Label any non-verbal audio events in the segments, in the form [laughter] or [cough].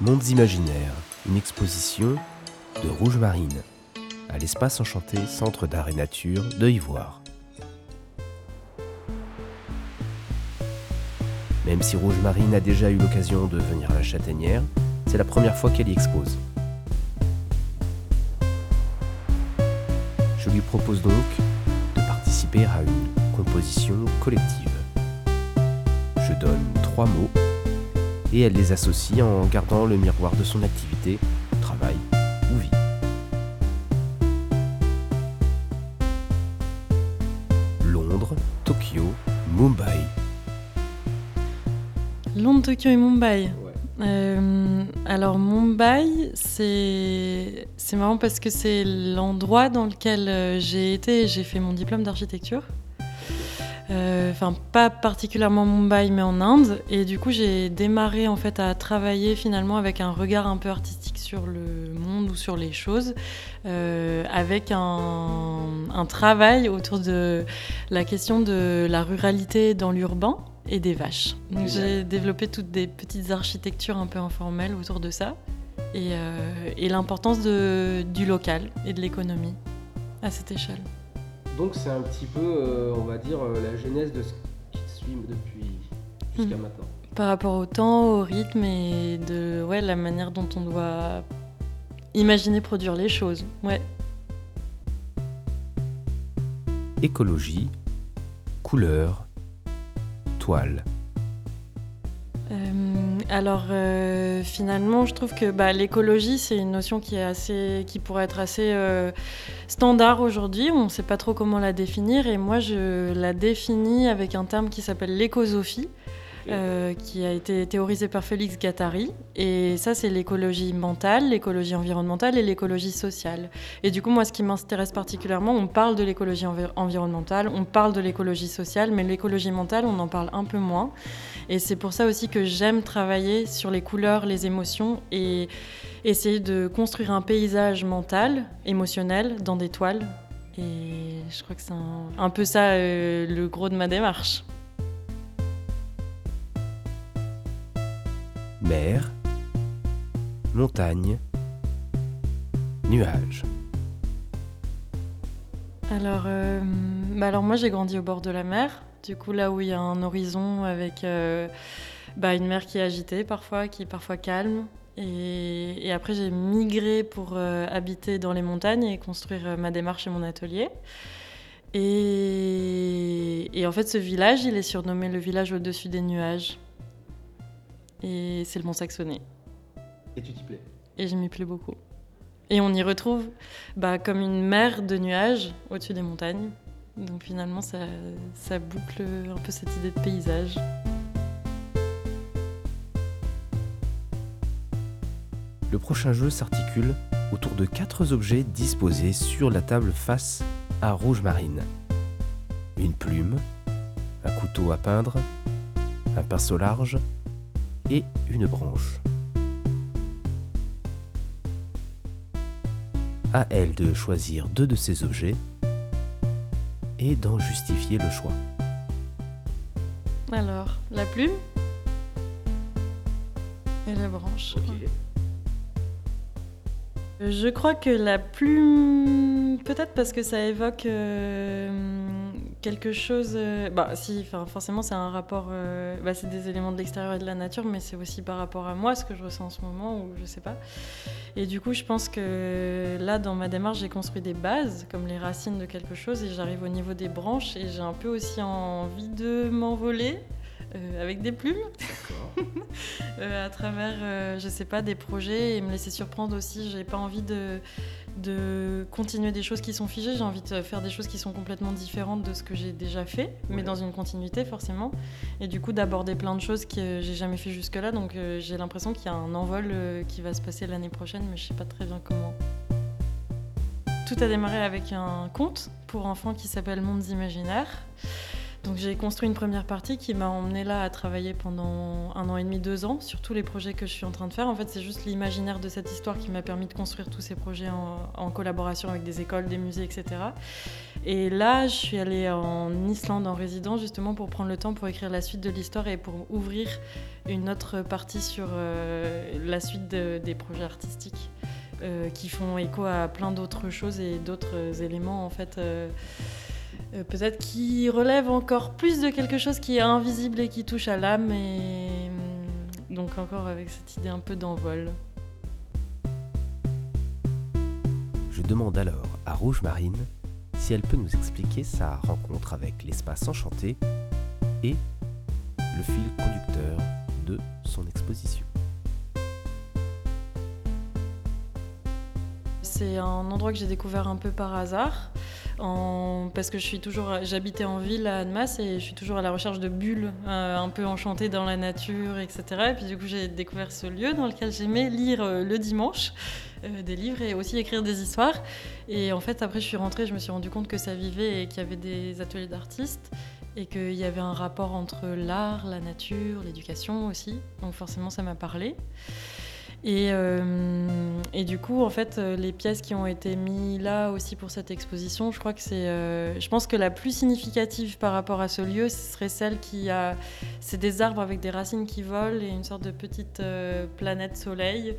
Mondes imaginaires, une exposition de Rouge Marine à l'espace enchanté Centre d'art et nature de Ivoire. Même si Rouge Marine a déjà eu l'occasion de venir à la Châtaignière, c'est la première fois qu'elle y expose. Je lui propose donc participer à une composition collective. Je donne trois mots et elle les associe en gardant le miroir de son activité, travail ou vie. Londres, Tokyo, Mumbai. Londres, Tokyo et Mumbai. Euh, alors Mumbai, c'est marrant parce que c'est l'endroit dans lequel euh, j'ai été. J'ai fait mon diplôme d'architecture. Euh, enfin, pas particulièrement Mumbai, mais en Inde. Et du coup, j'ai démarré en fait à travailler finalement avec un regard un peu artistique sur le monde ou sur les choses, avec un, un travail autour de la question de la ruralité dans l'urbain et des vaches. Donc j'ai développé toutes des petites architectures un peu informelles autour de ça et, euh, et l'importance du local et de l'économie à cette échelle. Donc c'est un petit peu, euh, on va dire, euh, la genèse de ce qui te suit depuis jusqu'à Mhm. maintenant. Par rapport au temps, au rythme et de ouais, la manière dont on doit imaginer produire les choses. Ouais. Écologie, couleur, Euh, alors euh, finalement, je trouve que bah, l'écologie, c'est une notion qui est assez, qui pourrait être assez euh, standard aujourd'hui. On ne sait pas trop comment la définir, et moi je la définis avec un terme qui s'appelle l'écosophie. Euh, qui a été théorisé par Félix Guattari. Et ça, c'est l'écologie mentale, l'écologie environnementale et l'écologie sociale. Et du coup, moi, ce qui m'intéresse particulièrement, on parle de l'écologie envi- environnementale, on parle de l'écologie sociale, mais l'écologie mentale, on en parle un peu moins. Et c'est pour ça aussi que j'aime travailler sur les couleurs, les émotions et essayer de construire un paysage mental, émotionnel, dans des toiles. Et je crois que c'est un, un peu ça euh, le gros de ma démarche. Mer, montagne, nuages. Alors, euh, bah alors moi j'ai grandi au bord de la mer, du coup là où il y a un horizon avec euh, bah, une mer qui est agitée parfois, qui est parfois calme. Et, après j'ai migré pour euh, habiter dans les montagnes et construire ma démarche et mon atelier. Et en fait ce village, il est surnommé le village au-dessus des nuages. Et c'est le Mont Saxonais. Et tu t'y plais Et je m'y plais beaucoup. Et on y retrouve bah, comme une mer de nuages au-dessus des montagnes. Donc finalement, ça, ça boucle un peu cette idée de paysage. Le prochain jeu s'articule autour de quatre objets disposés sur la table face à Rouge Marine. Une plume, un couteau à peindre, un pinceau large et une branche. À elle de choisir deux de ces objets et d'en justifier le choix. Alors, la plume et la branche. Je crois que la plume, peut-être parce que ça évoque euh, quelque chose. euh, bah, si, forcément, c'est un rapport. euh, bah, c'est des éléments de l'extérieur et de la nature, mais c'est aussi par rapport à moi, ce que je ressens en ce moment, ou je sais pas. Et du coup, je pense que là, dans ma démarche, j'ai construit des bases, comme les racines de quelque chose, et j'arrive au niveau des branches, et j'ai un peu aussi envie de m'envoler. Euh, avec des plumes [laughs] euh, à travers, euh, je sais pas, des projets et me laisser surprendre aussi. J'ai pas envie de, de continuer des choses qui sont figées, j'ai envie de faire des choses qui sont complètement différentes de ce que j'ai déjà fait, mais dans une continuité forcément. Et du coup, d'aborder plein de choses que j'ai jamais fait jusque-là. Donc j'ai l'impression qu'il y a un envol qui va se passer l'année prochaine, mais je sais pas très bien comment. Tout a démarré avec un conte pour enfants qui s'appelle Mondes imaginaires. Donc j'ai construit une première partie qui m'a emmené là à travailler pendant un an et demi, deux ans sur tous les projets que je suis en train de faire. En fait, c'est juste l'imaginaire de cette histoire qui m'a permis de construire tous ces projets en, collaboration avec des écoles, des musées, etc. Et là, je suis allée en Islande en résidence justement pour prendre le temps pour écrire la suite de l'histoire et pour ouvrir une autre partie sur euh, la suite des projets artistiques euh, qui font écho à plein d'autres choses et d'autres éléments en fait. Euh, euh, peut-être qui relève encore plus de quelque chose qui est invisible et qui touche à l'âme, et hum, donc encore avec cette idée un peu d'envol. Je demande alors à Rouge Marine si elle peut nous expliquer sa rencontre avec l'espace enchanté et le fil conducteur de son exposition. C'est un endroit que j'ai découvert un peu par hasard parce que je suis toujours, j'habitais en ville à Annemasse et je suis toujours à la recherche de bulles euh, un peu enchantées dans la nature, etc. Et puis du coup, j'ai découvert ce lieu dans lequel j'aimais lire euh, le dimanche euh, des livres et aussi écrire des histoires. Et en fait, après, je suis rentrée, je me suis rendu compte que ça vivait et qu'il y avait des ateliers d'artistes et qu'il y avait un rapport entre l'art, la nature, l'éducation aussi. Donc forcément, ça m'a parlé. Euh, et, du coup, en fait, euh, les pièces qui ont été mises là aussi pour cette exposition, je crois que c'est. Euh, je pense que la plus significative par rapport à ce lieu, ce serait celle qui a. C'est des arbres avec des racines qui volent et une sorte de petite planète soleil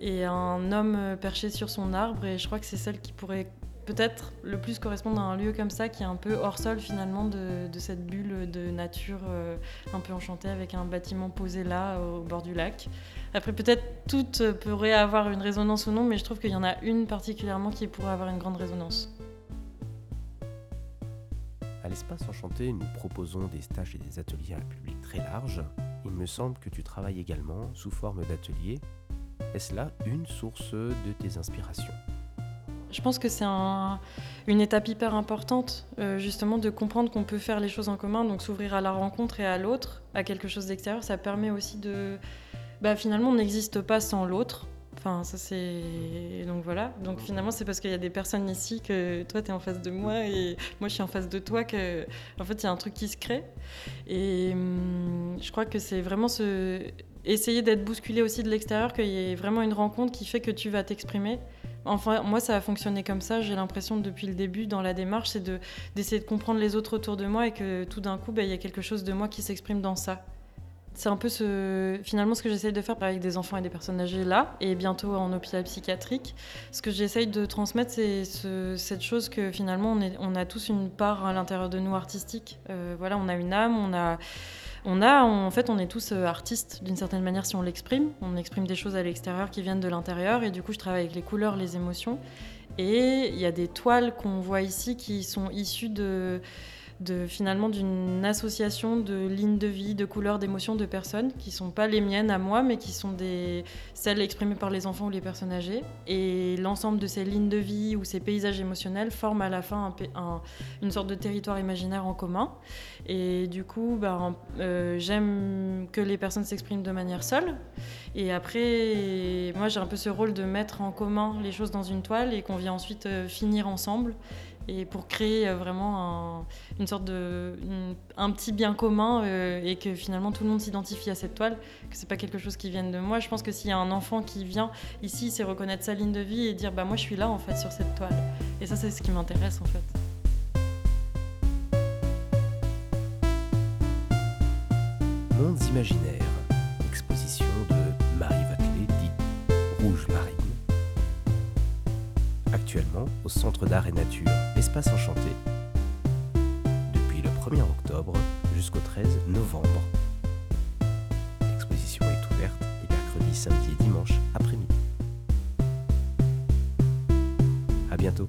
et un homme perché sur son arbre. Et je crois que c'est celle qui pourrait peut-être le plus correspondre à un lieu comme ça qui est un peu hors sol finalement de, cette bulle de nature un peu enchantée avec un bâtiment posé là au bord du lac. Après, peut-être toutes pourraient avoir une résonance ou non, mais je trouve qu'il y en a une particulièrement qui pourrait avoir une grande résonance. À l'espace enchanté, nous proposons des stages et des ateliers à un public très large. Il me semble que tu travailles également sous forme d'atelier. Est-ce là une source de tes inspirations? Je pense que c'est une étape hyper importante, euh, justement, de comprendre qu'on peut faire les choses en commun, donc s'ouvrir à la rencontre et à l'autre, à quelque chose d'extérieur. Ça permet aussi de, bah, finalement, on n'existe pas sans l'autre. Enfin, ça c'est. Donc voilà. Donc finalement, c'est parce qu'il y a des personnes ici que toi, tu es en face de moi et moi, je suis en face de toi que, en fait, il y a un truc qui se crée. Et hum, je crois que c'est vraiment ce. Essayer d'être bousculé aussi de l'extérieur, qu'il y ait vraiment une rencontre qui fait que tu vas t'exprimer. Enfin, moi, ça a fonctionné comme ça. J'ai l'impression depuis le début dans la démarche, c'est d'essayer de, comprendre les autres autour de moi et que tout d'un coup, bah, il y a quelque chose de moi qui s'exprime dans ça. C'est un peu ce, finalement ce que j'essaye de faire avec des enfants et des personnes âgées là, et bientôt en hôpital psychiatrique. Ce que j'essaye de transmettre, c'est cette chose que finalement on, a tous une part à l'intérieur de nous artistique. Euh, voilà, on a une âme, on a, on a, en fait, on est tous euh, artistes d'une certaine manière si on l'exprime. On exprime des choses à l'extérieur qui viennent de l'intérieur, et du coup, je travaille avec les couleurs, les émotions. Et il y a des toiles qu'on voit ici qui sont issues de finalement d'une association de lignes de vie, de couleurs, d'émotions de personnes qui sont pas les miennes à moi, mais qui sont des celles exprimées par les enfants ou les personnes âgées. Et l'ensemble de ces lignes de vie ou ces paysages émotionnels forment à la fin une sorte de territoire imaginaire en commun. Et du coup, ben, euh, j'aime que les personnes s'expriment de manière seule. Et après, moi, j'ai un peu ce rôle de mettre en commun les choses dans une toile et qu'on vient ensuite euh, finir ensemble et pour créer euh, vraiment un, une sorte de un petit bien commun euh, et que finalement tout le monde s'identifie à cette toile, que c'est pas quelque chose qui vienne de moi. Je pense que s'il y a un enfant qui vient ici, c'est reconnaître sa ligne de vie et dire bah moi je suis là en fait sur cette toile. Et ça c'est ce qui m'intéresse en fait. Mondes imaginaires, exposition de Marie Vatelet dit Rouge Marie actuellement au Centre d'art et nature Espace Enchanté depuis le 1er octobre jusqu'au 13 novembre. L'exposition est ouverte les mercredis, samedi et dimanche après-midi. A bientôt